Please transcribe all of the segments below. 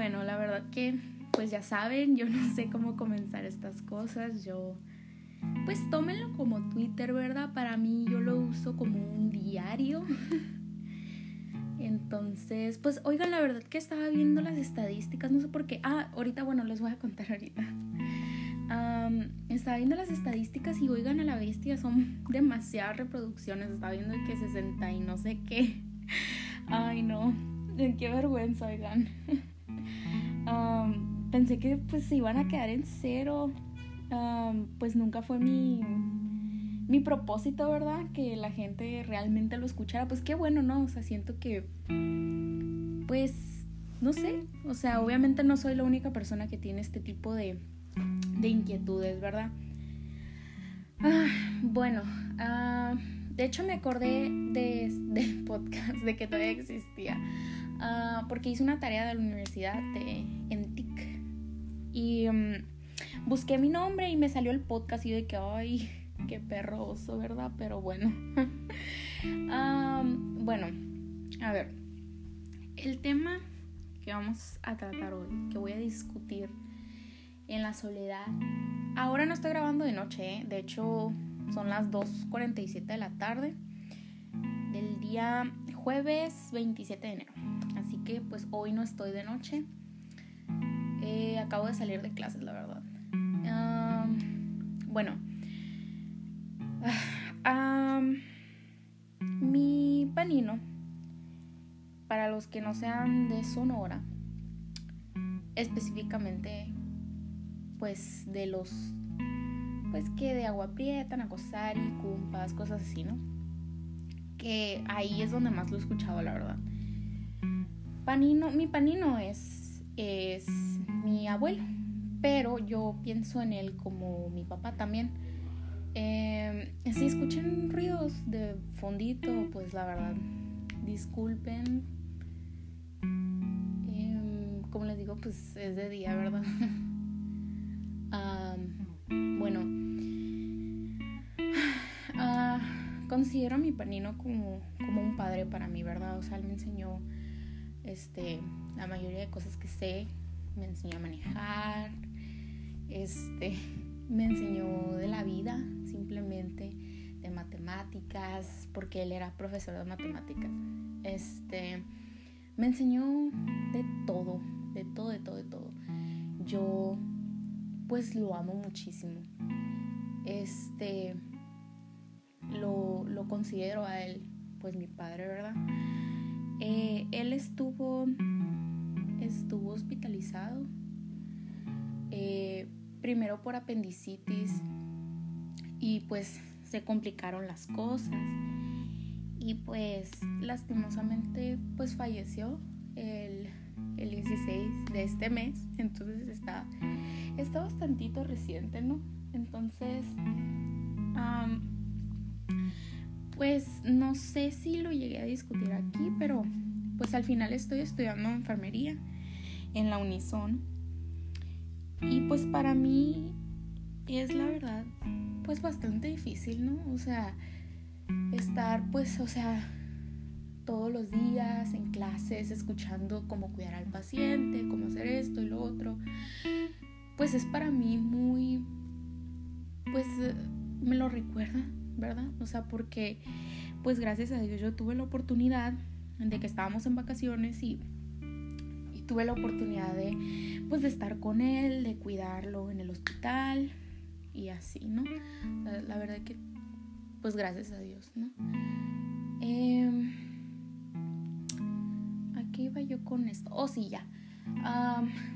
Bueno, la verdad que, pues ya saben, yo no sé cómo comenzar estas cosas. Yo, pues tómenlo como Twitter, ¿verdad? Para mí yo lo uso como un diario. Entonces, pues oigan, la verdad que estaba viendo las estadísticas, no sé por qué. Ah, ahorita, bueno, les voy a contar ahorita. estaba viendo las estadísticas y oigan a la bestia, son demasiadas reproducciones. Estaba viendo que 60 y no sé qué. Ay, no, qué vergüenza, oigan. pensé que pues se iban a quedar en cero. pues nunca fue mi, mi propósito, ¿verdad? Que la gente realmente lo escuchara. Pues qué bueno, ¿no? O sea, siento que, pues, no sé. O sea, obviamente no soy la única persona que tiene este tipo de, de inquietudes, ¿verdad? Ah, bueno, ah, de hecho me acordé de, del podcast, de que todavía existía, ah, porque hice una tarea de la universidad en TIC y mm, busqué mi nombre y me salió el podcast y de que, ay, qué perroso, ¿verdad? Pero bueno. bueno, a ver, el tema que vamos a tratar hoy, que voy a discutir en la soledad. Ahora no estoy grabando de noche, ¿eh? de hecho son las 2.47 de la tarde del día jueves 27 de enero. Así que pues hoy no estoy de noche. Eh, acabo de salir de clases, la verdad. bueno. mi panino, para los que no sean de Sonora, específicamente pues de los pues que de agua prieta, nacosari, cumpas, cosas así, ¿no? Que ahí es donde más lo he escuchado, la verdad. Panino, mi panino es, es mi abuelo, pero yo pienso en él como mi papá también. Eh, si escuchan ruidos de fondito, pues la verdad, disculpen. Em, como les digo, pues es de día, ¿verdad? bueno, uh, considero a mi panino como, como un padre para mí, ¿verdad? O sea, él me enseñó este, la mayoría de cosas que sé, me enseñó a manejar, este, me enseñó de la vida, simplemente de matemáticas, porque él era profesor de matemáticas. Este, me enseñó de todo, de todo, de todo, de todo. Yo pues lo amo muchísimo. Este, lo, considero a él, pues mi padre, ¿verdad? Eh, él estuvo, estuvo hospitalizado, eh, primero por apendicitis y pues se complicaron las cosas y pues lastimosamente pues falleció el, el 16 de este mes, entonces está está bastantito reciente, ¿no? Entonces, pues no sé si lo llegué a discutir aquí, pero pues al final estoy estudiando enfermería en la Unison. Y pues para mí es la verdad, pues bastante difícil, ¿no? O sea, estar pues, o sea, todos los días en clases escuchando cómo cuidar al paciente, cómo hacer esto y lo otro pues es para mí muy, pues eh, me lo recuerda, ¿verdad? O sea, porque pues gracias a Dios yo tuve la oportunidad de que estábamos en vacaciones y, tuve la oportunidad de pues de estar con él, de cuidarlo en el hospital y así, ¿no? La, verdad que pues gracias a Dios, ¿no? Eh, ¿A qué iba yo con esto? Oh, sí, ya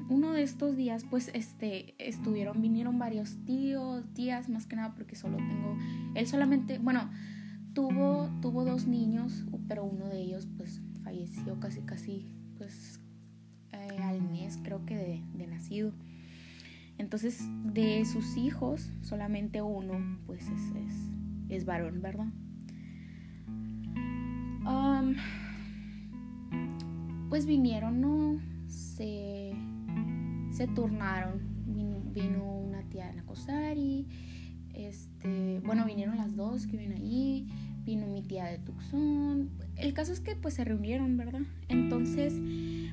uno de estos días, pues, este, estuvieron, vinieron varios tíos, tías, más que nada porque solo tengo, él solamente, bueno, tuvo, tuvo dos niños, pero uno de ellos, pues, falleció casi, casi, pues, eh, al mes, creo que de, de, nacido. Entonces, de sus hijos, solamente uno, pues, es, es, es varón, ¿verdad? pues vinieron, ¿no? Se, se turnaron. Vino, una tía de Nacosari, este, bueno, vinieron las dos que vienen ahí, vino mi tía de Tucson. El caso es que pues se reunieron, ¿verdad? Entonces,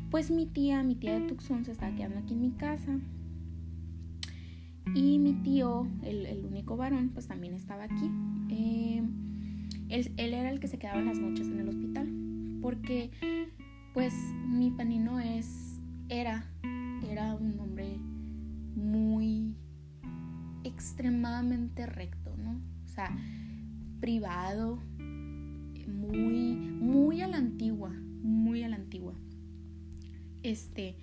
pues mi tía, mi tía de Tucson se estaba quedando aquí en mi casa. Y mi tío, el, único varón, pues también estaba aquí. Eh, él, él, era el que se quedaba las noches en el hospital. Porque, pues, mi panino es, era, era un hombre muy extremadamente recto, ¿no? O sea, privado, muy, muy a la antigua, muy a la antigua. Este,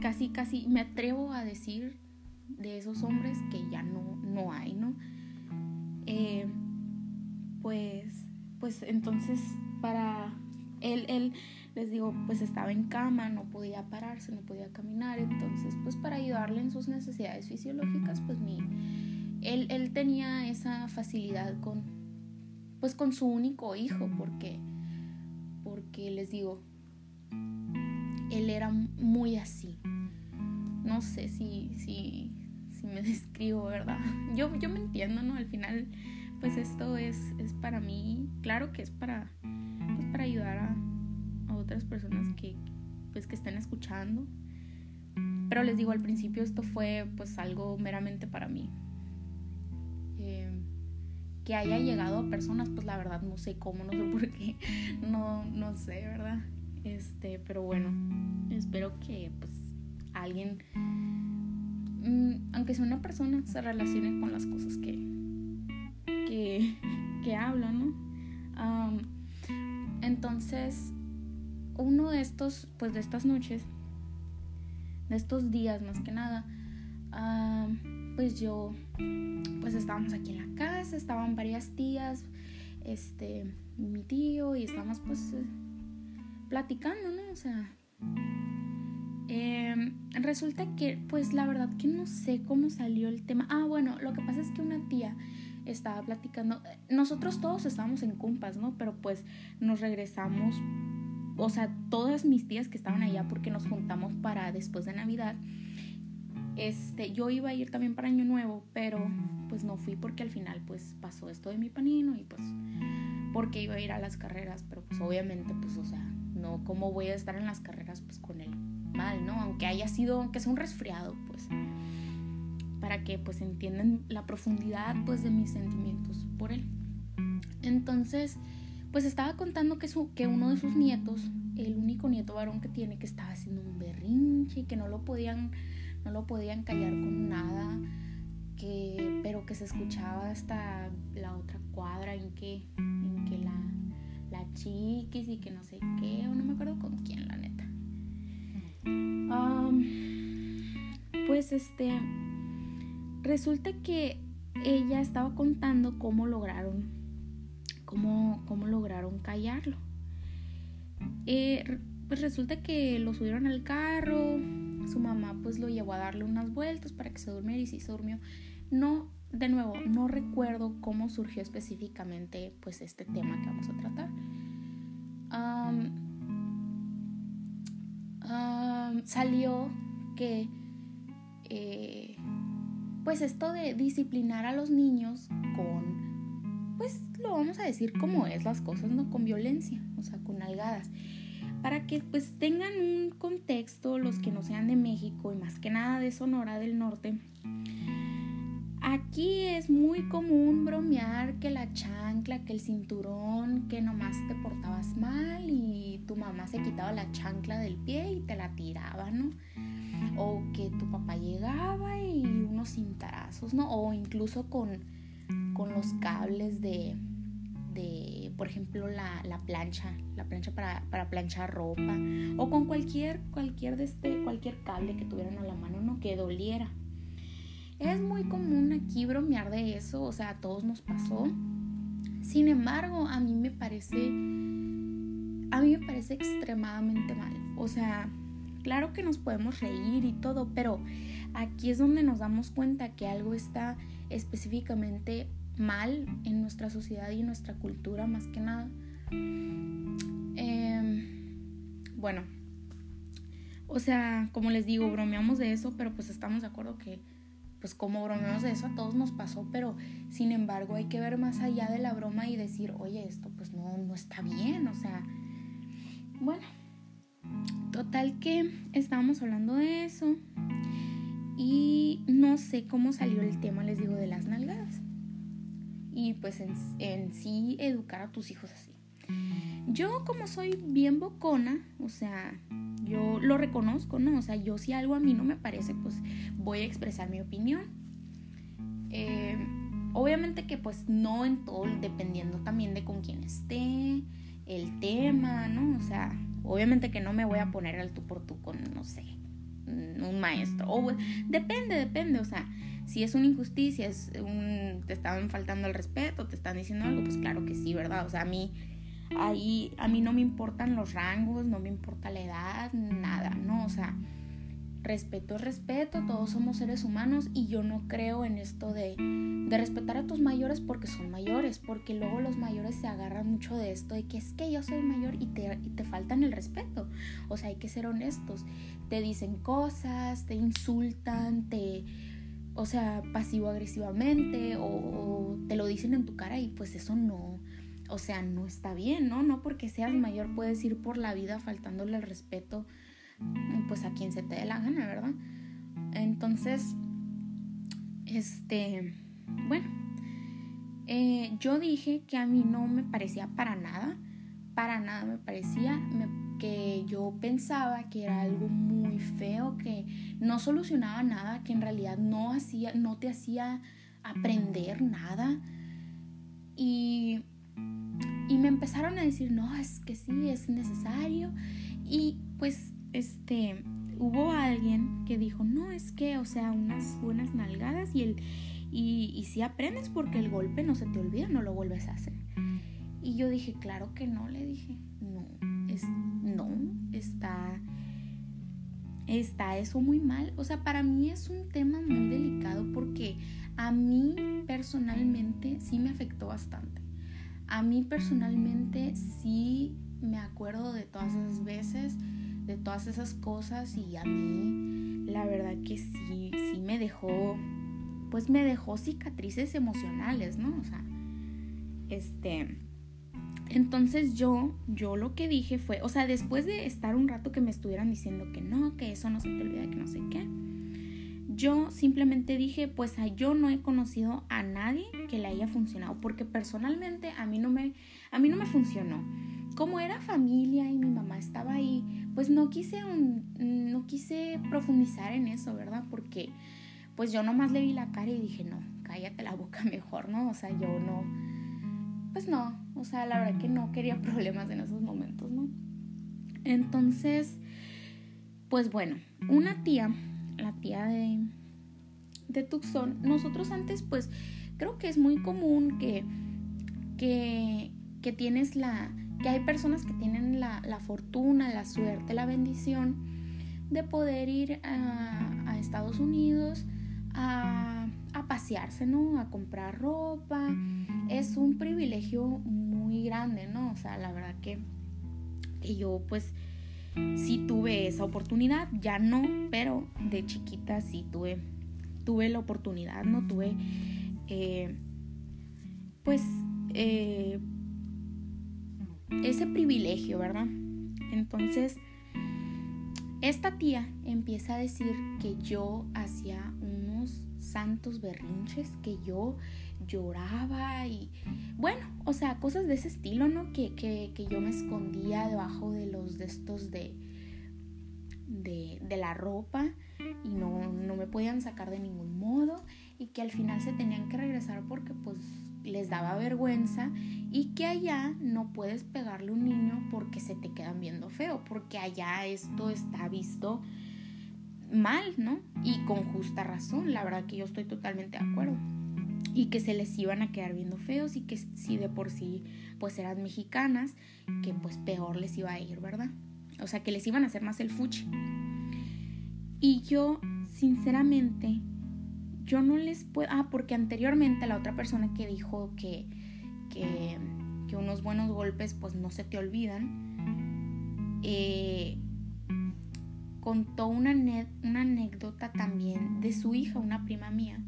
casi, casi, me atrevo a decir de esos hombres que ya no, no hay, ¿no? Eh, pues, pues entonces para él, él, les digo, pues estaba en cama, no podía pararse, no podía caminar, entonces pues para ayudarle en sus necesidades fisiológicas, pues mi, él, él tenía esa facilidad con, pues con su único hijo, porque, porque les digo, él era muy así. No sé si, si, si me describo, ¿verdad? Yo, yo me entiendo, ¿no? Al final, pues esto es, es para mí, claro que es para, pues para ayudar a, otras personas que, pues, que estén escuchando. Pero les digo, al principio esto fue pues algo meramente para mí. Eh, que haya llegado a personas, pues la verdad no sé cómo, no sé por qué, no, no sé, ¿verdad? Este, pero bueno, espero que pues alguien, mm, aunque sea una persona, se relacione con las cosas que, que, que habla, ¿no? entonces, uno de estos, pues de estas noches, de estos días más que nada, pues yo, pues estábamos aquí en la casa, estaban varias tías, este, mi tío y estábamos pues eh, platicando, ¿no? O sea, em, resulta que, pues la verdad que no sé cómo salió el tema. Ah, bueno, lo que pasa es que una tía estaba platicando, nosotros todos estábamos en compas, ¿no? Pero pues nos regresamos, o sea, todas mis tías que estaban allá porque nos juntamos para después de Navidad este, yo iba a ir también para Año Nuevo, pero pues no fui porque al final pues pasó esto de mi panino y pues porque iba a ir a las carreras, pero pues obviamente pues o sea, no cómo voy a estar en las carreras pues con él mal, ¿no? Aunque haya sido, aunque sea un resfriado, pues para que pues entiendan la profundidad pues de mis sentimientos por él. Entonces, pues estaba contando que, su, que uno de sus nietos, el único nieto varón que tiene, que estaba haciendo un berrinche y que no lo podían no lo podían callar con nada, que, pero que se escuchaba hasta la otra cuadra en que, en que la, la chiquis y que no sé qué, o no me acuerdo con quién, la neta. pues este, resulta que ella estaba contando cómo lograron, cómo, cómo lograron callarlo. Eh, pues resulta que lo subieron al carro, su mamá pues lo llevó a darle unas vueltas para que se durmiera y sí se durmió. No, de nuevo, no recuerdo cómo surgió específicamente pues este tema que vamos a tratar. salió que eh, pues esto de disciplinar a los niños con pues lo vamos a decir como es las cosas, no con violencia, o sea, con algadas para que pues tengan un contexto los que no sean de México y más que nada de Sonora del Norte. Aquí es muy común bromear que la chancla, que el cinturón, que nomás te portabas mal y tu mamá se quitaba la chancla del pie y te la tiraba, ¿no? O que tu papá llegaba y unos cintarazos, ¿no? O incluso con, con los cables de, de, por ejemplo, la, plancha, la plancha para, planchar ropa, o con cualquier, cualquier, de este, cualquier cable que tuvieran a la mano, no que doliera. Es muy común aquí bromear de eso, o sea, a todos nos pasó. Sin embargo, a mí me parece, a mí me parece extremadamente mal. O sea, claro que nos podemos reír y todo, pero aquí es donde nos damos cuenta que algo está específicamente mal en nuestra sociedad y nuestra cultura más que nada. Em, bueno, o sea, como les digo, bromeamos de eso, pero pues estamos de acuerdo que, pues como bromeamos de eso a todos nos pasó, pero sin embargo hay que ver más allá de la broma y decir, oye, esto pues no, no está bien, o sea, bueno, Total que estábamos hablando de eso y no sé cómo salió el tema, les digo, de las nalgadas. Y pues en, sí educar a tus hijos así. Yo como soy bien bocona, o sea, yo lo reconozco, ¿no? O sea, yo si algo a mí no me parece, pues voy a expresar mi opinión. Eh, obviamente que pues no en todo, dependiendo también de con quién esté, el tema, ¿no? O sea, obviamente que no me voy a poner al tú por tú con, no sé, un maestro. O depende, depende, o sea, si es una injusticia, es un, te estaban faltando el respeto, te están diciendo algo, pues claro que sí, ¿verdad? O sea, a mí ahí a mí no me importan los rangos, no me importa la edad, nada, ¿no? O sea, respeto es respeto, todos somos seres humanos y yo no creo en esto de, de respetar a tus mayores porque son mayores, porque luego los mayores se agarran mucho de esto de que es que yo soy mayor y te, y te faltan el respeto. O sea, hay que ser honestos. Te dicen cosas, te insultan, te... O sea, pasivo-agresivamente o, o te lo dicen en tu cara y pues eso no, o sea, no está bien, ¿no? No porque seas mayor puedes ir por la vida faltándole el respeto pues a quien se te dé la gana, ¿verdad? Entonces, este, bueno, eh, yo dije que a mí no me parecía para nada, para nada me parecía que yo pensaba que era algo muy feo, que no solucionaba nada, que en realidad no hacía, no te hacía aprender nada. Y y me empezaron a decir, no, es que sí, es necesario. Y pues, este, hubo alguien que dijo, no, es que, o sea, unas buenas nalgadas y el... Y, y si aprendes porque el golpe no se te olvida, no lo vuelves a hacer. Y yo dije, claro que no, le dije, no, es, no, está, está eso muy mal. O sea, para mí es un tema muy delicado porque a mí personalmente sí me afectó bastante. A mí personalmente sí me acuerdo de todas esas veces, de todas esas cosas y a mí la verdad que sí, sí me dejó, pues me dejó cicatrices emocionales, ¿no? O sea, este... Entonces yo, yo lo que dije fue, o sea, después de estar un rato que me estuvieran diciendo que no, que eso no se te olvida, que no sé qué, yo simplemente dije, pues yo no he conocido a nadie que le haya funcionado, porque personalmente a mí no me, a mí no me funcionó. Como era familia y mi mamá estaba ahí, pues no quise, no quise profundizar en eso, ¿verdad? Porque pues yo nomás le vi la cara y dije, no, cállate la boca mejor, ¿no? O sea, yo no, pues no, o sea, la verdad que no quería problemas en esos momentos, ¿no? Entonces, pues bueno, una tía la tía de, de Tucson, nosotros antes pues creo que es muy común que, que, que tienes la, que hay personas que tienen la, la, fortuna, la suerte, la bendición de poder ir a, a Estados Unidos a, a, pasearse, ¿no? A comprar ropa. Es un privilegio muy grande, ¿no? O sea, la verdad que, que yo pues sí tuve esa oportunidad, ya no, pero de chiquita sí tuve, tuve la oportunidad, no tuve, eh, pues, eh, ese privilegio, ¿verdad? Entonces, esta tía empieza a decir que yo hacía unos santos berrinches, que yo lloraba y bueno, o sea, cosas de ese estilo, ¿no? Que, que, que yo me escondía debajo de los de estos de, de, de la ropa y no, no me podían sacar de ningún modo y que al final se tenían que regresar porque pues les daba vergüenza y que allá no puedes pegarle a un niño porque se te quedan viendo feo, porque allá esto está visto mal, ¿no? Y con justa razón, la verdad que yo estoy totalmente de acuerdo y que se les iban a quedar viendo feos y que si de por sí pues eran mexicanas, que pues peor les iba a ir, ¿verdad? O sea, que les iban a hacer más el fuchi. Y yo, sinceramente, yo no les puedo... Ah, porque anteriormente la otra persona que dijo que, que, que unos buenos golpes pues no se te olvidan, eh, contó una, una anécdota también de su hija, una prima mía,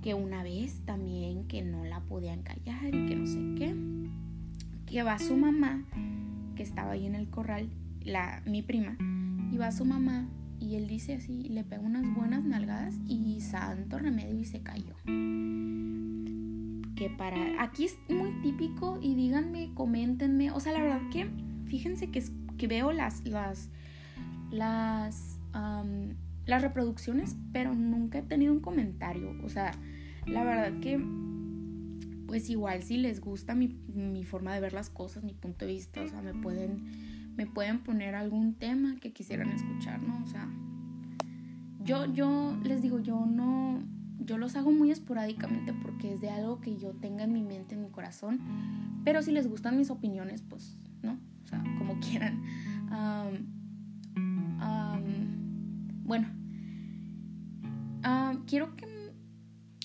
que una vez también que no la podían callar y que no sé qué, que va su mamá, que estaba ahí en el corral, la, mi prima, y va su mamá y él dice así, le pega unas buenas nalgadas y santo remedio y se cayó. Que para, aquí es muy típico y díganme, coméntenme, o sea, la verdad que, fíjense que, que veo las, las, las, las reproducciones, pero nunca he tenido un comentario, o sea, la verdad que pues igual si les gusta mi, mi, forma de ver las cosas, mi punto de vista, o sea, me pueden me pueden poner algún tema que quisieran escuchar, ¿no? O sea, yo, yo les digo, yo no, yo los hago muy esporádicamente porque es de algo que yo tenga en mi mente, en mi corazón, pero si les gustan mis opiniones, pues, ¿no? O sea, como quieran. Bueno, quiero que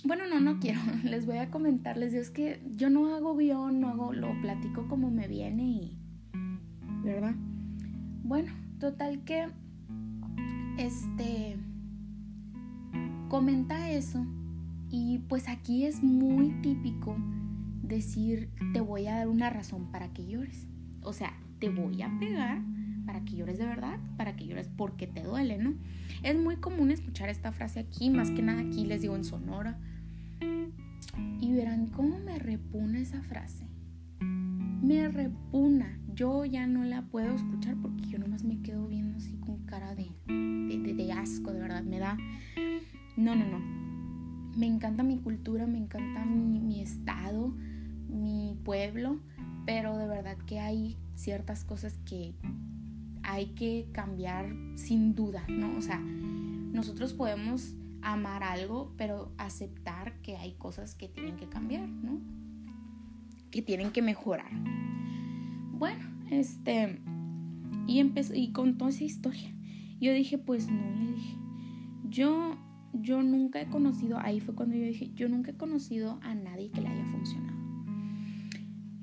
bueno, no, no quiero. Les voy a comentar. Les digo, es que yo no hago guion, no hago, lo platico como me viene y, ¿verdad? Bueno, total que este comenta eso y pues aquí es muy típico decir te voy a dar una razón para que llores. O sea, te voy a pegar para que llores de verdad, para que llores porque te duele, ¿no? Es muy común escuchar esta frase aquí, más que nada aquí les digo en Sonora. Y verán cómo me repuna esa frase. Me repuna yo ya no la puedo escuchar porque yo nomás me quedo viendo así con cara de, de, asco, de verdad, me da... No, no, no. Me encanta mi cultura, me encanta mi estado, mi pueblo, pero de verdad que hay ciertas cosas que hay que cambiar sin duda, ¿no? O sea, nosotros podemos amar algo, pero aceptar que hay cosas que tienen que cambiar, ¿no? Que tienen que mejorar. Bueno, este, y empezó, y contó esa historia. Yo dije, pues no, le dije, yo, yo nunca he conocido, ahí fue cuando yo dije, yo nunca he conocido a nadie que le haya funcionado.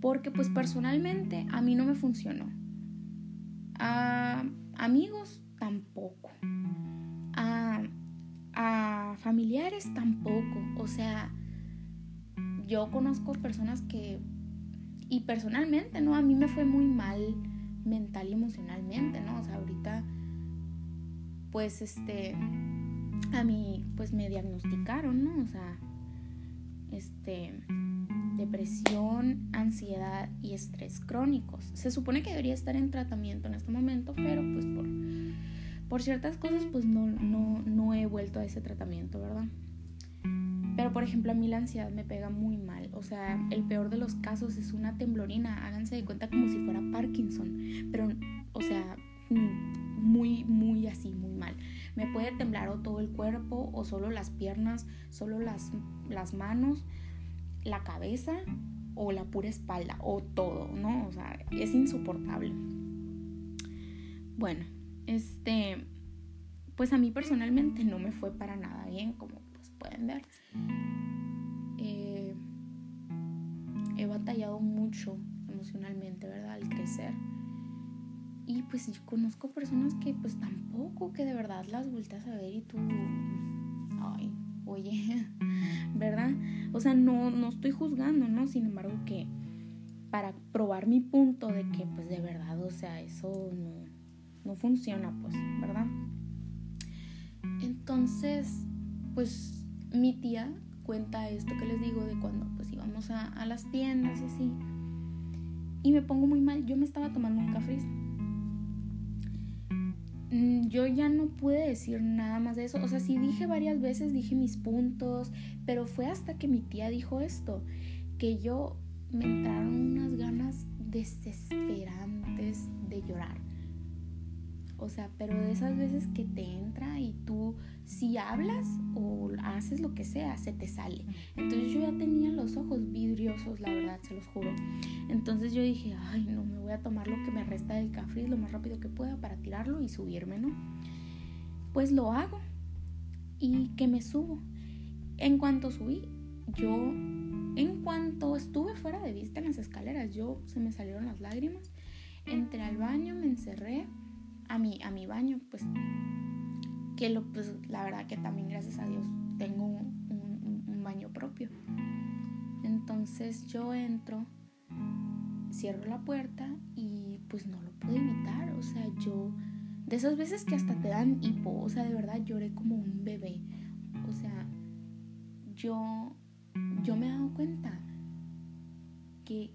Porque pues personalmente a mí no me funcionó. A amigos tampoco. A, a familiares tampoco. O sea, yo conozco personas que y personalmente, ¿no? A mí me fue muy mal mental y emocionalmente, ¿no? O sea, ahorita, pues, este, a mí, pues, me diagnosticaron, ¿no? O sea, este, depresión, ansiedad y estrés crónicos. Se supone que debería estar en tratamiento en este momento, pero pues por, por ciertas cosas, pues no, no, no he vuelto a ese tratamiento, ¿verdad? Pero por ejemplo a mí la ansiedad me pega muy mal. O sea, el peor de los casos es una temblorina. Háganse de cuenta como si fuera Parkinson. Pero, o sea, muy, muy así, muy mal. Me puede temblar o todo el cuerpo o solo las piernas, solo las, las manos, la cabeza o la pura espalda o todo, ¿no? O sea, es insoportable. Bueno, este, pues a mí personalmente no me fue para nada bien, como pueden ver. Eh, he batallado mucho emocionalmente, ¿verdad? Al crecer. Y pues yo conozco personas que pues tampoco, que de verdad las vueltas a ver y tú, ay, oye, ¿verdad? O sea, no, no estoy juzgando, ¿no? Sin embargo que para probar mi punto de que pues de verdad, o sea, eso no, no funciona, pues, ¿verdad? Entonces, pues mi tía cuenta esto que les digo de cuando pues íbamos a, las tiendas y así. Y me pongo muy mal. Yo me estaba tomando un café. Mm, yo ya no pude decir nada más de eso. O sea, sí dije varias veces, dije mis puntos, pero fue hasta que mi tía dijo esto, que yo me entraron unas ganas desesperantes de llorar. O sea, pero de esas veces que te entra y tú si hablas o haces lo que sea, se te sale. Entonces yo ya tenía los ojos vidriosos, la verdad, se los juro. Entonces yo dije, ay, no, me voy a tomar lo que me resta del café lo más rápido que pueda para tirarlo y subirme, ¿no? Pues lo hago y que me subo. En cuanto subí, yo, en cuanto estuve fuera de vista en las escaleras, yo se me salieron las lágrimas. Entré al baño, me encerré a mi, a mi baño, pues que lo, pues la verdad que también gracias a Dios tengo un, un, baño propio. Entonces yo entro, cierro la puerta y pues no lo pude evitar, o sea, yo, de esas veces que hasta te dan hipo, o sea, de verdad lloré como un bebé, o sea, yo, yo me he dado cuenta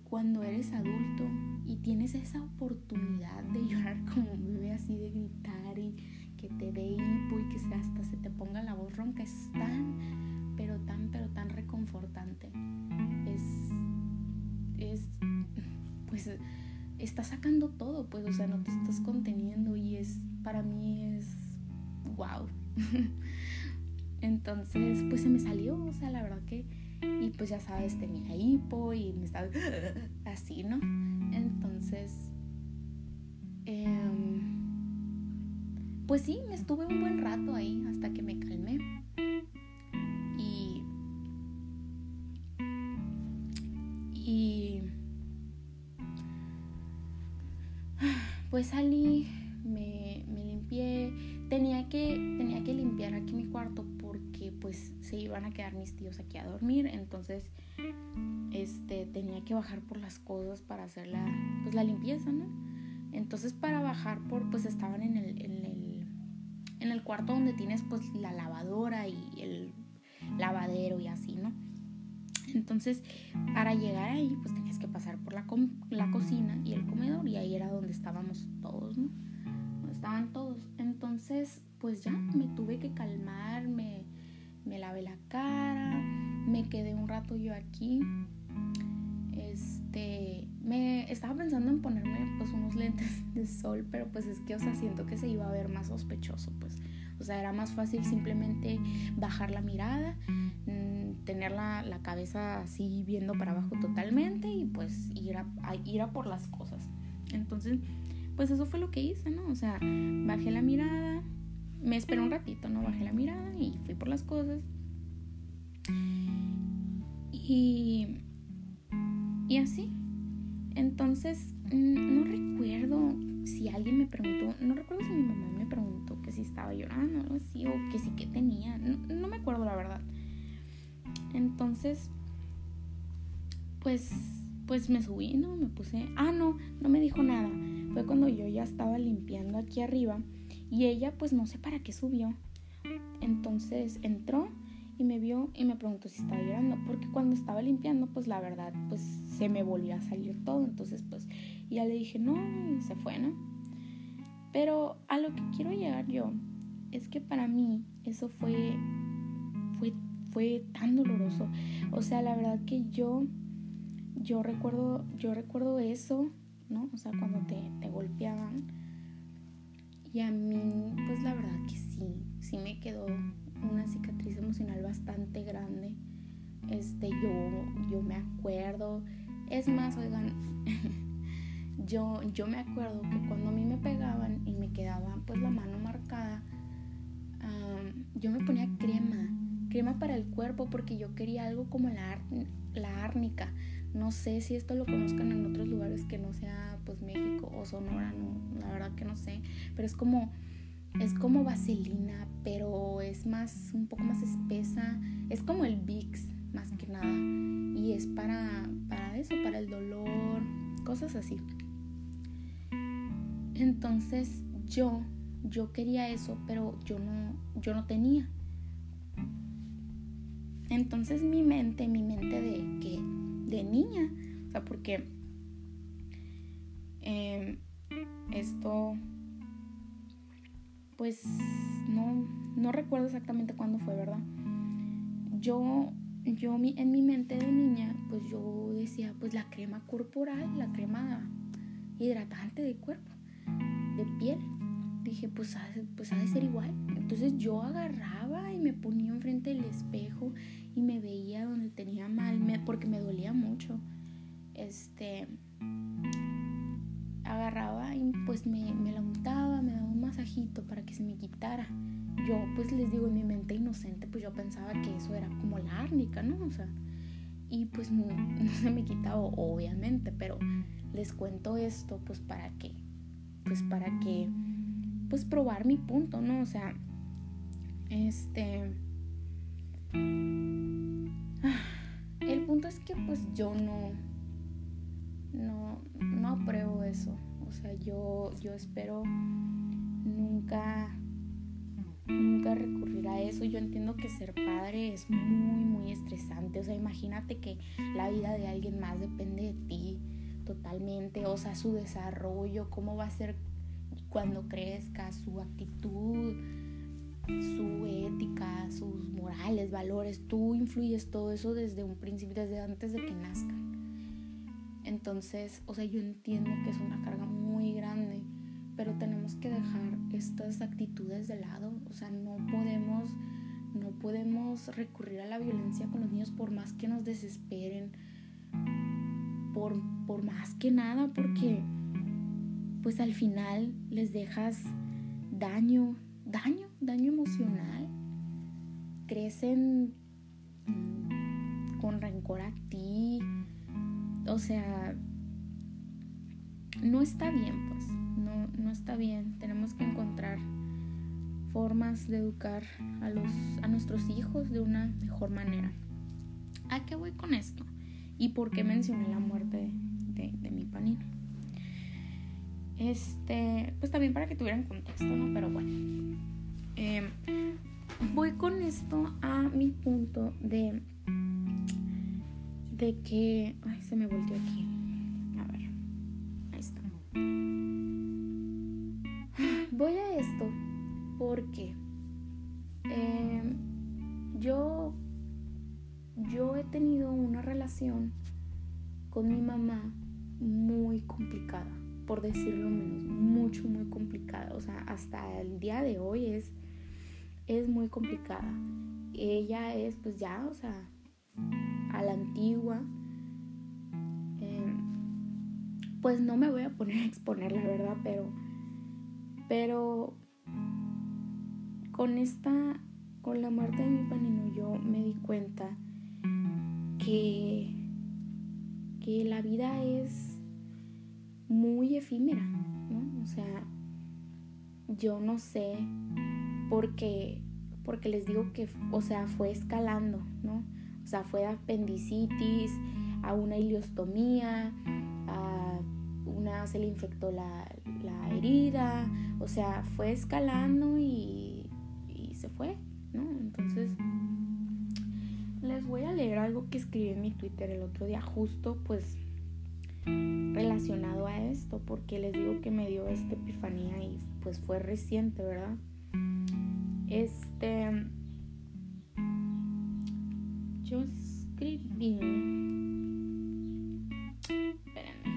cuando eres adulto y tienes esa oportunidad de llorar como un bebé así, de gritar y que te dé hipo y que hasta se te ponga la voz ronca, es tan, pero tan, pero tan reconfortante. Es, es, pues, está sacando todo, pues, o sea, no te estás conteniendo y es, para mí es, wow. Entonces, pues se me salió, o sea, la verdad que y pues ya sabes, tenía hipo y me estaba así, ¿no? Entonces, em, pues sí, me estuve un buen rato ahí hasta que me calmé. Y, y pues salí, me, me limpié, tenía que, tenía que limpiar aquí mi cuarto pues se iban a quedar mis tíos aquí a dormir, entonces este tenía que bajar por las cosas para hacer la, pues, la limpieza, ¿no? Entonces para bajar por pues estaban en el, en el, en el cuarto donde tienes pues la lavadora y el lavadero y así, ¿no? Entonces, para llegar ahí, pues tenías que pasar por la, la, cocina y el comedor y ahí era donde estábamos todos, ¿no? Donde estaban todos. Entonces, pues ya me tuve que calmar, me, me lavé la cara, me quedé un rato yo aquí. Este, me estaba pensando en ponerme pues unos lentes de sol, pero pues es que, o sea, siento que se iba a ver más sospechoso, pues. O sea, era más fácil simplemente bajar la mirada, mm, tener la, la cabeza así viendo para abajo totalmente y pues ir a, ir a por las cosas. Entonces, pues eso fue lo que hice, ¿no? O sea, bajé la mirada, me esperé un ratito, ¿no? Bajé la mirada y fui por las cosas. Y, y así. Entonces, no recuerdo si alguien me preguntó, no recuerdo si mi mamá me preguntó que si estaba llorando o algo así, o que sí que tenía, no, no me acuerdo la verdad. Entonces, pues, pues me subí, ¿no? Me puse, ah, no, no me dijo nada. Fue cuando yo ya estaba limpiando aquí arriba y ella pues no sé para qué subió. Entonces entró y me vio y me preguntó si estaba llorando, porque cuando estaba limpiando pues la verdad pues se me volvió a salir todo, entonces pues ya le dije no y se fue, ¿no? Pero a lo que quiero llegar yo es que para mí eso fue fue fue tan doloroso. O sea, la verdad que yo yo recuerdo yo recuerdo eso, ¿no? O sea, cuando te, te golpeaban y a mí, pues la verdad que sí, sí me quedó una cicatriz emocional bastante grande. Este, yo, yo me acuerdo. Es más, oigan, yo, yo me acuerdo que cuando a mí me pegaban y me quedaba pues la mano marcada, yo me ponía crema, crema para el cuerpo porque yo quería algo como la, la árnica. No sé si esto lo conozcan en otros lugares que no sea pues México o Sonora, no, la verdad que no sé, pero es como es como vaselina, pero es más un poco más espesa, es como el Vicks más que nada y es para para eso, para el dolor, cosas así. Entonces, yo yo quería eso, pero yo no yo no tenía. Entonces mi mente, mi mente de que de niña. O sea, porque em, esto, pues no, no recuerdo exactamente cuándo fue, ¿verdad? Yo, yo en mi mente de niña, pues yo decía, pues la crema corporal, la crema hidratante de cuerpo, de piel. Dije, pues pues ha de ser igual. Entonces yo agarraba y me ponía enfrente del espejo y me veía donde tenía mal, porque me dolía mucho. Este, agarraba y pues me, me la untaba, me daba un masajito para que se me quitara. Yo pues les digo en mi mente inocente, pues yo pensaba que eso era como la árnica, ¿no? O sea, y pues no, se me quitaba obviamente, pero les cuento esto pues para que, pues para que, pues probar mi punto, ¿no? O sea, este el punto es que pues yo no, no, no apruebo eso. O sea, yo, yo espero nunca, nunca recurrir a eso. Yo entiendo que ser padre es muy, muy estresante. O sea, imagínate que la vida de alguien más depende de ti totalmente. O sea, su desarrollo, cómo va a ser cuando crezca, su actitud, su ética, sus morales, valores. Tú influyes todo eso desde un principio, desde antes de que nazcan. Entonces, o sea, yo entiendo que es una carga muy grande, pero tenemos que dejar estas actitudes de lado. O sea, no podemos, no podemos recurrir a la violencia con los niños por más que nos desesperen, por, por más que nada, porque pues al final les dejas daño, daño, daño emocional. Crecen con rencor a ti. O sea, no está bien, pues. No, no está bien. Tenemos que encontrar formas de educar a, los, a nuestros hijos de una mejor manera. ¿A qué voy con esto? ¿Y por qué mencioné la muerte de, de mi panino? Este, pues también para que tuvieran contexto, ¿no? Pero bueno. Em, voy con esto a mi punto de de que ay se me volteó aquí a ver ahí está voy a esto porque em, yo yo he tenido una relación con mi mamá muy complicada por decirlo menos, mucho, muy complicada. O sea, hasta el día de hoy es, es muy complicada. Ella es, pues ya, o sea, a la antigua. Em, pues no me voy a poner a exponer, la verdad, pero, pero con esta, con la muerte de mi panino, yo me di cuenta que, que la vida es muy efímera, ¿no? O sea, yo no sé porque porque les digo que, o sea, fue escalando, ¿no? O sea, fue de apendicitis a una iliostomía, a una se le infectó la, la herida, o sea, fue escalando y, y se fue, ¿no? Entonces, les voy a leer algo que escribí en mi Twitter el otro día, justo pues relacionado a esto, porque les digo que me dio esta epifanía y pues fue reciente, ¿verdad? Este, yo escribí, espérenme.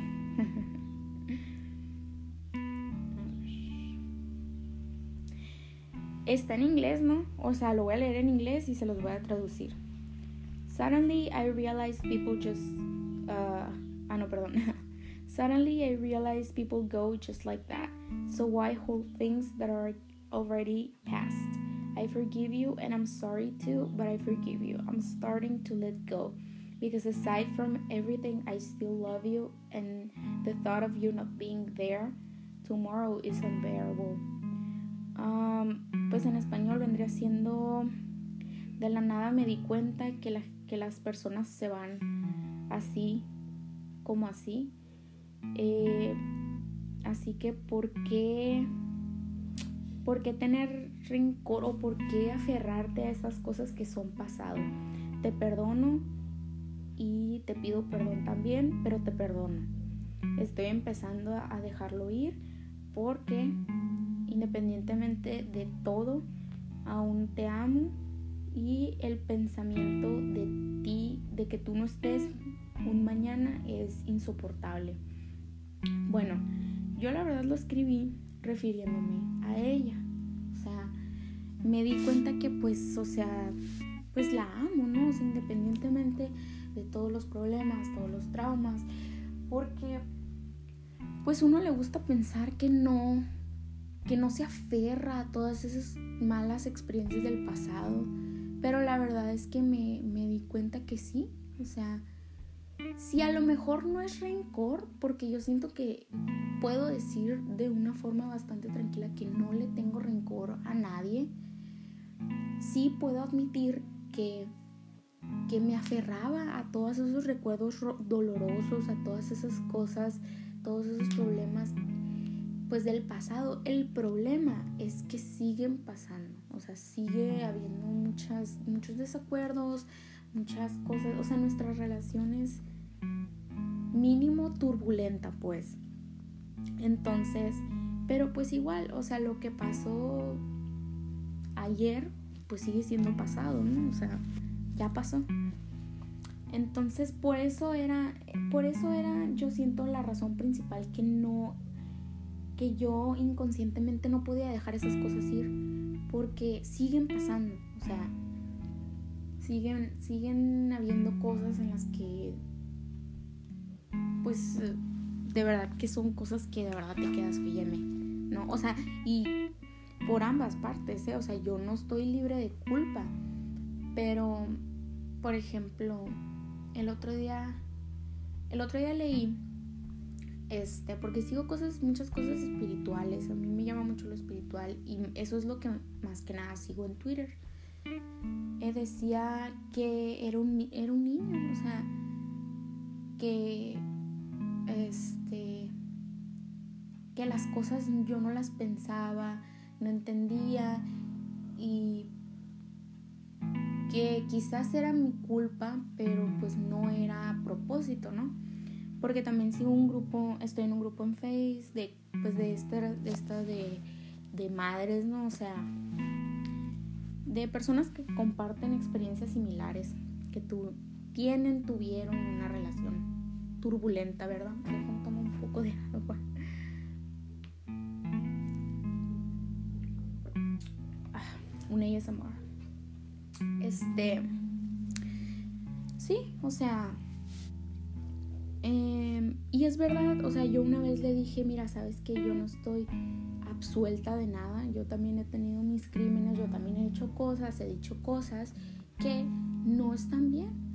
Está en inglés, ¿no? O sea, lo voy a leer en inglés y se los voy a traducir. Suddenly I realized people just uh, Ah, no, perdón. Suddenly I realized people go just like that. So why hold things that are already past? I forgive you and I'm sorry too, but I forgive you. I'm starting to let go. Because aside from everything, I still love you, and the thought of you not being there tomorrow is unbearable. Um, pues en español vendría siendo de la nada me di cuenta que, la, que las personas se van así así. Eh, así que, ¿por qué, ¿por qué tener rencor o por qué aferrarte a esas cosas que son pasado? Te perdono y te pido perdón también, pero te perdono. Estoy empezando a dejarlo ir porque independientemente de todo, aún te amo y el pensamiento de ti, de que tú no estés un mañana es insoportable. Bueno, yo la verdad lo escribí refiriéndome a ella. O sea, me di cuenta que pues, o sea, pues la amo, ¿no? O sea, independientemente de todos los problemas, todos los traumas, porque pues uno le gusta pensar que no, que no se aferra a todas esas malas experiencias del pasado, pero la verdad es que me, me di cuenta que sí, o sea, si a lo mejor no es rencor, porque yo siento que puedo decir de una forma bastante tranquila que no le tengo rencor a nadie, sí puedo admitir que, que me aferraba a todos esos recuerdos dolorosos, a todas esas cosas todos esos problemas pues del pasado. El problema es que siguen pasando, o sea, sigue habiendo muchas, muchos desacuerdos, muchas cosas, o sea, nuestras relaciones mínimo turbulenta, pues. Entonces, pero pues igual, o sea, lo que pasó ayer, pues sigue siendo pasado, ¿no? O sea, ya pasó. Entonces, por eso era, por eso era, yo siento la razón principal que no, que yo inconscientemente no podía dejar esas cosas ir, porque siguen pasando, o sea, siguen, siguen habiendo cosas en las que, pues, de verdad que son cosas que de verdad te quedas, fíjeme, ¿no? O sea, y por ambas partes, ¿eh? O sea, yo no estoy libre de culpa, pero, por ejemplo, el otro día, el otro día leí, este, porque sigo cosas, muchas cosas espirituales, a mí me llama mucho lo espiritual y eso es lo que más que nada sigo en Twitter. Eh, decía que era un, era un niño, o sea, que, este, que las cosas yo no las pensaba, no entendía y que quizás era mi culpa, pero pues no era a propósito, ¿no? Porque también sigo un grupo, estoy en un grupo en Face de, pues de esta, de, esta de, de madres, ¿no? O sea, de personas que comparten experiencias similares, que tu, tienen, tuvieron una relación turbulenta, ¿verdad? Déjame tomar un poco de agua. Ah, un ASMR. Este. Sí, o sea. Em, y es verdad, o sea, yo una vez le dije, mira, sabes que yo no estoy absuelta de nada, yo también he tenido mis crímenes, yo también he hecho cosas, he dicho cosas que no están bien.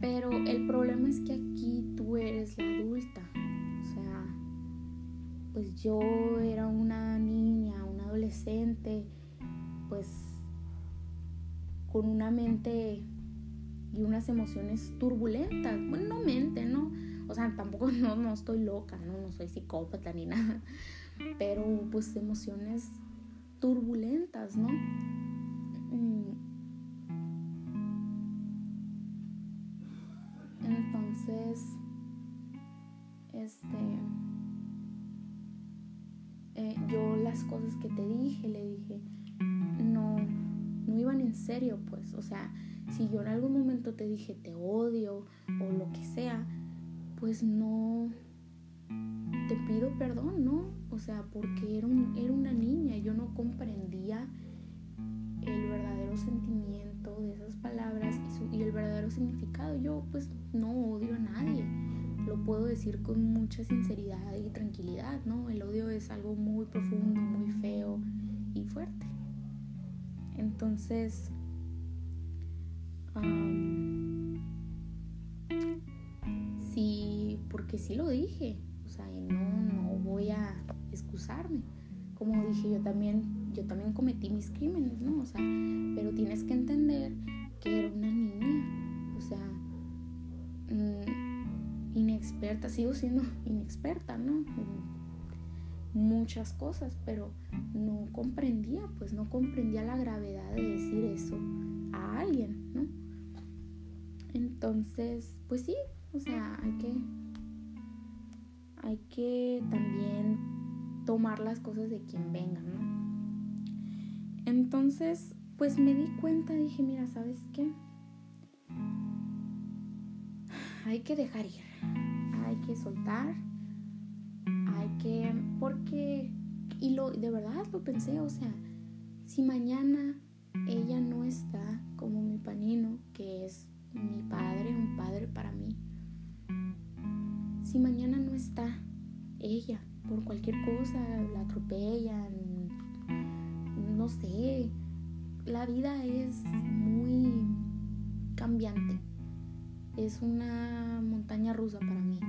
Pero el problema es que aquí tú eres la adulta. O sea, pues yo era una niña, una adolescente, pues con una mente y unas emociones turbulentas. Bueno, no mente, ¿no? O sea, tampoco no, no estoy loca, ¿no? No soy psicópata ni nada. Pero pues emociones turbulentas, ¿no? Mm. Entonces, este, eh, yo las cosas que te dije, le dije, no, no iban en serio, pues, o sea, si yo en algún momento te dije te odio o lo que sea, pues no, te pido perdón, ¿no? O sea, porque era, un, era una niña, yo no comprendía el verdadero sentimiento de esas palabras y, y el verdadero significado. Yo pues no odio a nadie, lo puedo decir con mucha sinceridad y tranquilidad, ¿no? El odio es algo muy profundo, muy feo y fuerte. Entonces, sí, porque sí lo dije, o sea, y no, no voy a excusarme. Como dije, yo también, yo también cometí mis crímenes, ¿no? O sea, pero tienes que entender que era una niña, o sea, mm, inexperta, sigo siendo inexperta, ¿no? muchas cosas, pero no comprendía, pues no comprendía la gravedad de decir eso a alguien, ¿no? Entonces, pues sí, o sea, hay que hay que también tomar las cosas de quien venga, ¿no? Entonces, pues me di cuenta, dije, mira, ¿sabes qué? Hay que dejar ir, hay que soltar, hay que, porque, y lo, de verdad lo pensé, o sea, si mañana ella no está como mi panino, que es mi padre, un padre para mí, si mañana no está ella por cualquier cosa, la atropellan, no sé, la vida es muy cambiante, es una montaña rusa para mí.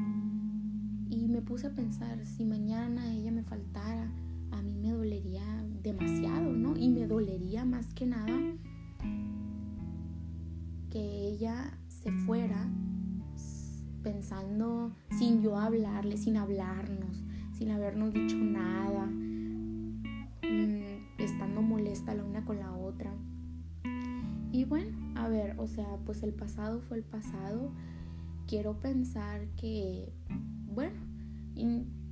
Y me puse a pensar, si mañana ella me faltara, a mí me dolería demasiado, ¿no? Y me dolería más que nada que ella se fuera pensando sin yo hablarle, sin hablarnos, sin habernos dicho nada, pues el pasado fue el pasado. Quiero pensar que, bueno,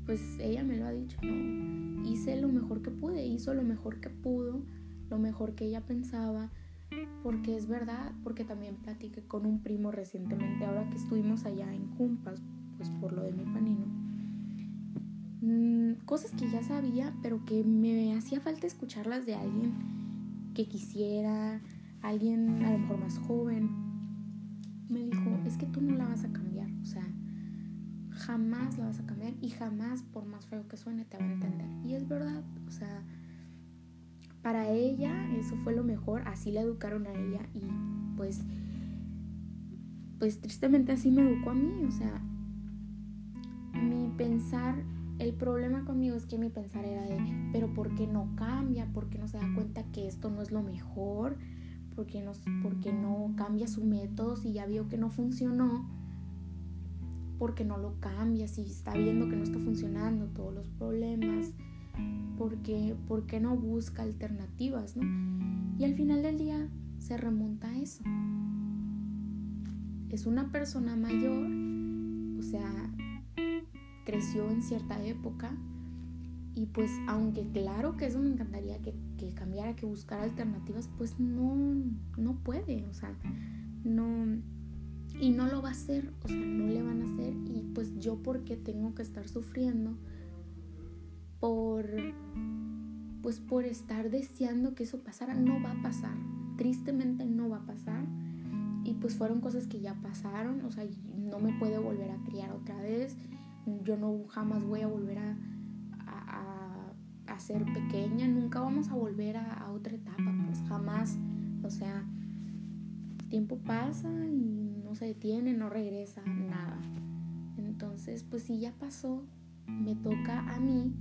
pues ella me lo ha dicho, ¿no? Hice lo mejor que pude, hizo lo mejor que pudo, lo mejor que ella pensaba, porque es verdad, porque también platiqué con un primo recientemente, ahora que estuvimos allá en Jumpas, pues por lo de mi panino. Mm, cosas que ya sabía, pero que me hacía falta escucharlas de alguien que quisiera, alguien a lo mejor más joven. Me dijo, es que tú no la vas a cambiar, o sea, jamás la vas a cambiar y jamás, por más feo que suene, te va a entender. Y es verdad, o sea, para ella eso fue lo mejor, así la educaron a ella y pues, pues tristemente así me educó a mí, o sea, mi pensar, el problema conmigo es que mi pensar era de, pero ¿por qué no cambia? ¿Por qué no se da cuenta que esto no es lo mejor? ¿Por qué no, por qué no cambia su método si ya vio que no funcionó? porque no lo cambia, si está viendo que no está funcionando todos los problemas, porque, porque no busca alternativas, ¿no? Y al final del día se remonta a eso. Es una persona mayor, o sea, creció en cierta época y pues aunque claro que eso me encantaría que, que cambiara, que buscara alternativas, pues no, no puede, o sea, no y no lo va a hacer, o sea, no le van a hacer y pues yo porque tengo que estar sufriendo por pues por estar deseando que eso pasara, no va a pasar. Tristemente no va a pasar. Y pues fueron cosas que ya pasaron, o sea, no me puedo volver a criar otra vez. Yo no jamás voy a volver a, a, ser pequeña, nunca vamos a volver a, otra etapa, pues jamás. O sea, tiempo pasa y no se detiene, no regresa, nada. Entonces, pues si ya pasó, me toca a mí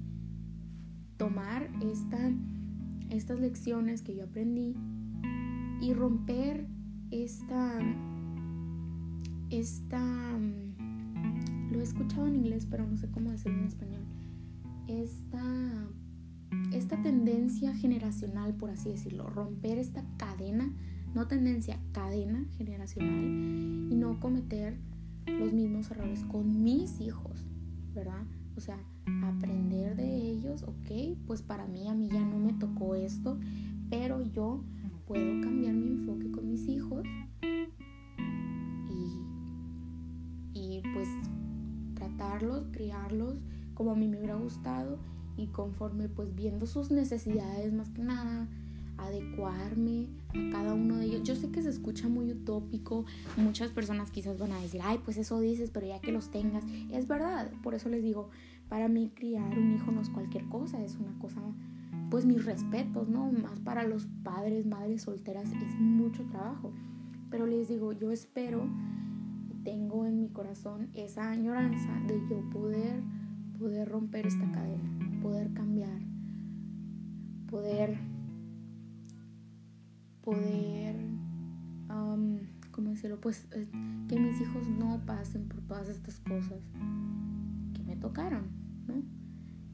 tomar esta, estas lecciones que yo aprendí y romper esta, esta, lo he escuchado en inglés, pero no sé cómo decirlo en español, esta, esta tendencia generacional, por así decirlo, romper esta cadena no tendencia, cadena generacional y no cometer los mismos errores con mis hijos, ¿verdad? O sea, aprender de ellos, ok, pues para mí, a mí ya no me tocó esto, pero yo puedo cambiar mi enfoque con mis hijos y, y pues tratarlos, criarlos como a mí me hubiera gustado y conforme pues viendo sus necesidades más que nada, adecuarme a cada uno de ellos. Yo sé que se escucha muy utópico, muchas personas quizás van a decir, ay, pues eso dices, pero ya que los tengas, es verdad, por eso les digo, para mí criar un hijo no es cualquier cosa, es una cosa, pues mis respetos, ¿no? Más para los padres, madres solteras, es mucho trabajo. Pero les digo, yo espero, tengo en mi corazón esa añoranza de yo poder, poder romper esta cadena, poder cambiar, poder poder, ¿cómo decirlo? Pues eh, que mis hijos no pasen por todas estas cosas que me tocaron, ¿no?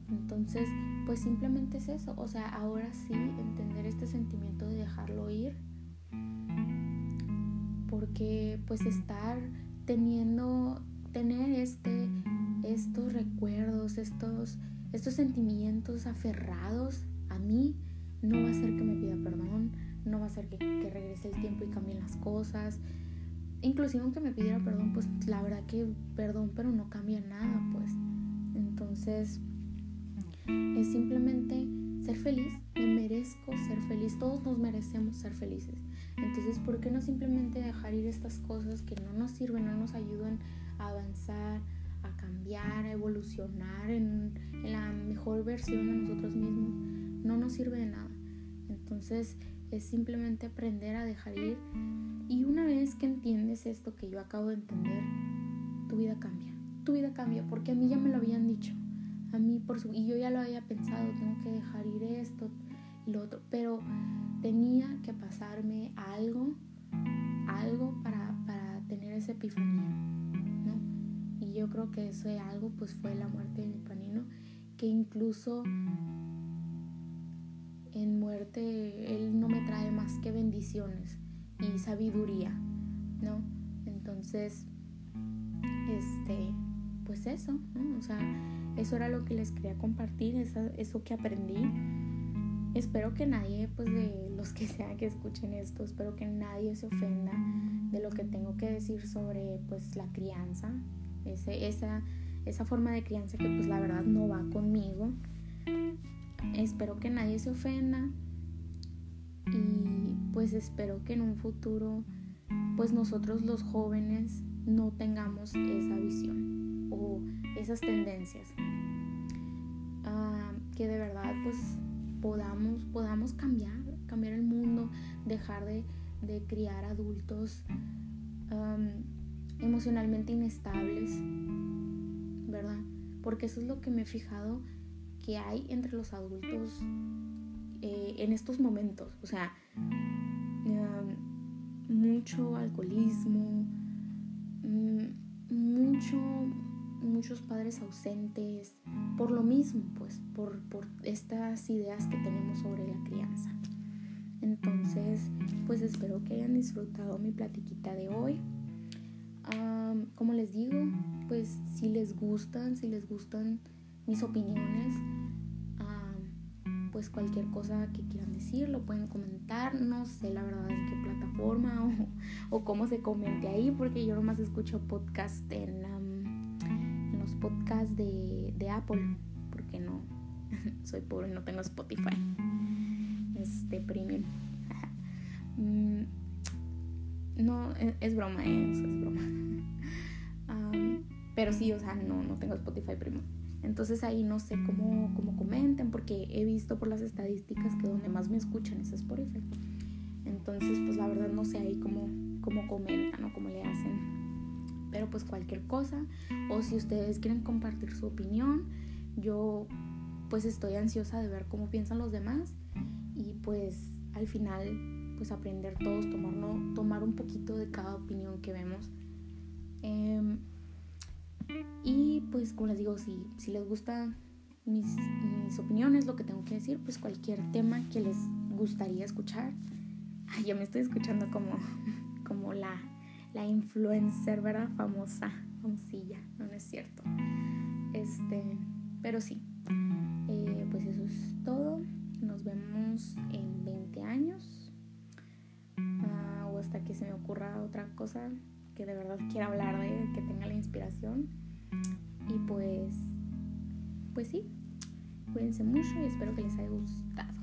Entonces, pues simplemente es eso, o sea, ahora sí entender este sentimiento de dejarlo ir, porque pues estar teniendo, tener este, estos recuerdos, estos, estos sentimientos aferrados a mí, no va a hacer que me pida perdón, no va a ser que, regrese el tiempo y cambien las cosas. Inclusive aunque me pidiera perdón, pues la verdad que perdón, pero no cambia nada, pues. Entonces, es simplemente ser feliz, me merezco ser feliz, todos nos merecemos ser felices. Entonces, ¿por qué no simplemente dejar ir estas cosas que no nos sirven, no nos ayudan a avanzar, a cambiar, a evolucionar en, la mejor versión de nosotros mismos? No nos sirve de nada. Entonces, es simplemente aprender a dejar ir. Y una vez que entiendes esto que yo acabo de entender, tu vida cambia. Tu vida cambia porque a mí ya me lo habían dicho. A mí por su y yo ya lo había pensado, tengo que dejar ir esto y lo otro, pero tenía que pasarme algo, algo para, para tener esa epifanía. Yo creo que ese algo pues fue la muerte de mi panino, que incluso en muerte Él no me trae más que bendiciones y sabiduría, ¿no? Entonces, este, pues eso, ¿no? O sea, eso era lo que les quería compartir, eso, que aprendí. Espero que nadie, pues de los que sea que escuchen esto, espero que nadie se ofenda de lo que tengo que decir sobre, pues, la crianza, esa, esa forma de crianza que, pues, la verdad no va conmigo. Espero que nadie se ofenda y, pues, espero que en un futuro, pues, nosotros los jóvenes no tengamos esa visión o esas tendencias. Ah, que de verdad pues podamos, podamos cambiar, cambiar el mundo, dejar de, criar adultos emocionalmente inestables, ¿verdad? Porque eso es lo que me he fijado que hay entre los adultos eh, en estos momentos. O sea, mucho alcoholismo, mm, mucho muchos padres ausentes, por lo mismo, pues, por, estas ideas que tenemos sobre la crianza. Entonces, pues espero que hayan disfrutado mi platiquita de hoy. Como les digo, pues si les gustan, si les gustan mis opiniones, pues cualquier cosa que quieran decir lo pueden comentar. No sé la verdad en qué plataforma o, o cómo se comente ahí, porque yo nomás escucho podcast en podcast de, de Apple, porque no, soy pobre, no tengo Spotify, este premium. No, e, es, broma, ¿eh? es broma. pero sí, o sea, no, no tengo Spotify premium. Entonces ahí no sé cómo, cómo comenten, porque he visto por las estadísticas que donde más me escuchan es Spotify. Entonces, pues la verdad no sé ahí cómo, cómo comentan o cómo le hacen pero pues cualquier cosa o si ustedes quieren compartir su opinión, yo pues estoy ansiosa de ver cómo piensan los demás y pues al final pues aprender todos, tomarlo, tomar un poquito de cada opinión que vemos. Em, y pues como les digo, si, si les gustan mis, opiniones, lo que tengo que decir, pues cualquier tema que les gustaría escuchar. Ay, ya me estoy escuchando como, como la la influencer, ¿verdad? Famosa, famosilla, no, es cierto. Este, pero sí, eh, pues eso es todo. Nos vemos en 20 años hasta que se me ocurra otra cosa que de verdad quiera hablar de, que tenga la inspiración. Y pues, pues sí, cuídense mucho y espero que les haya gustado.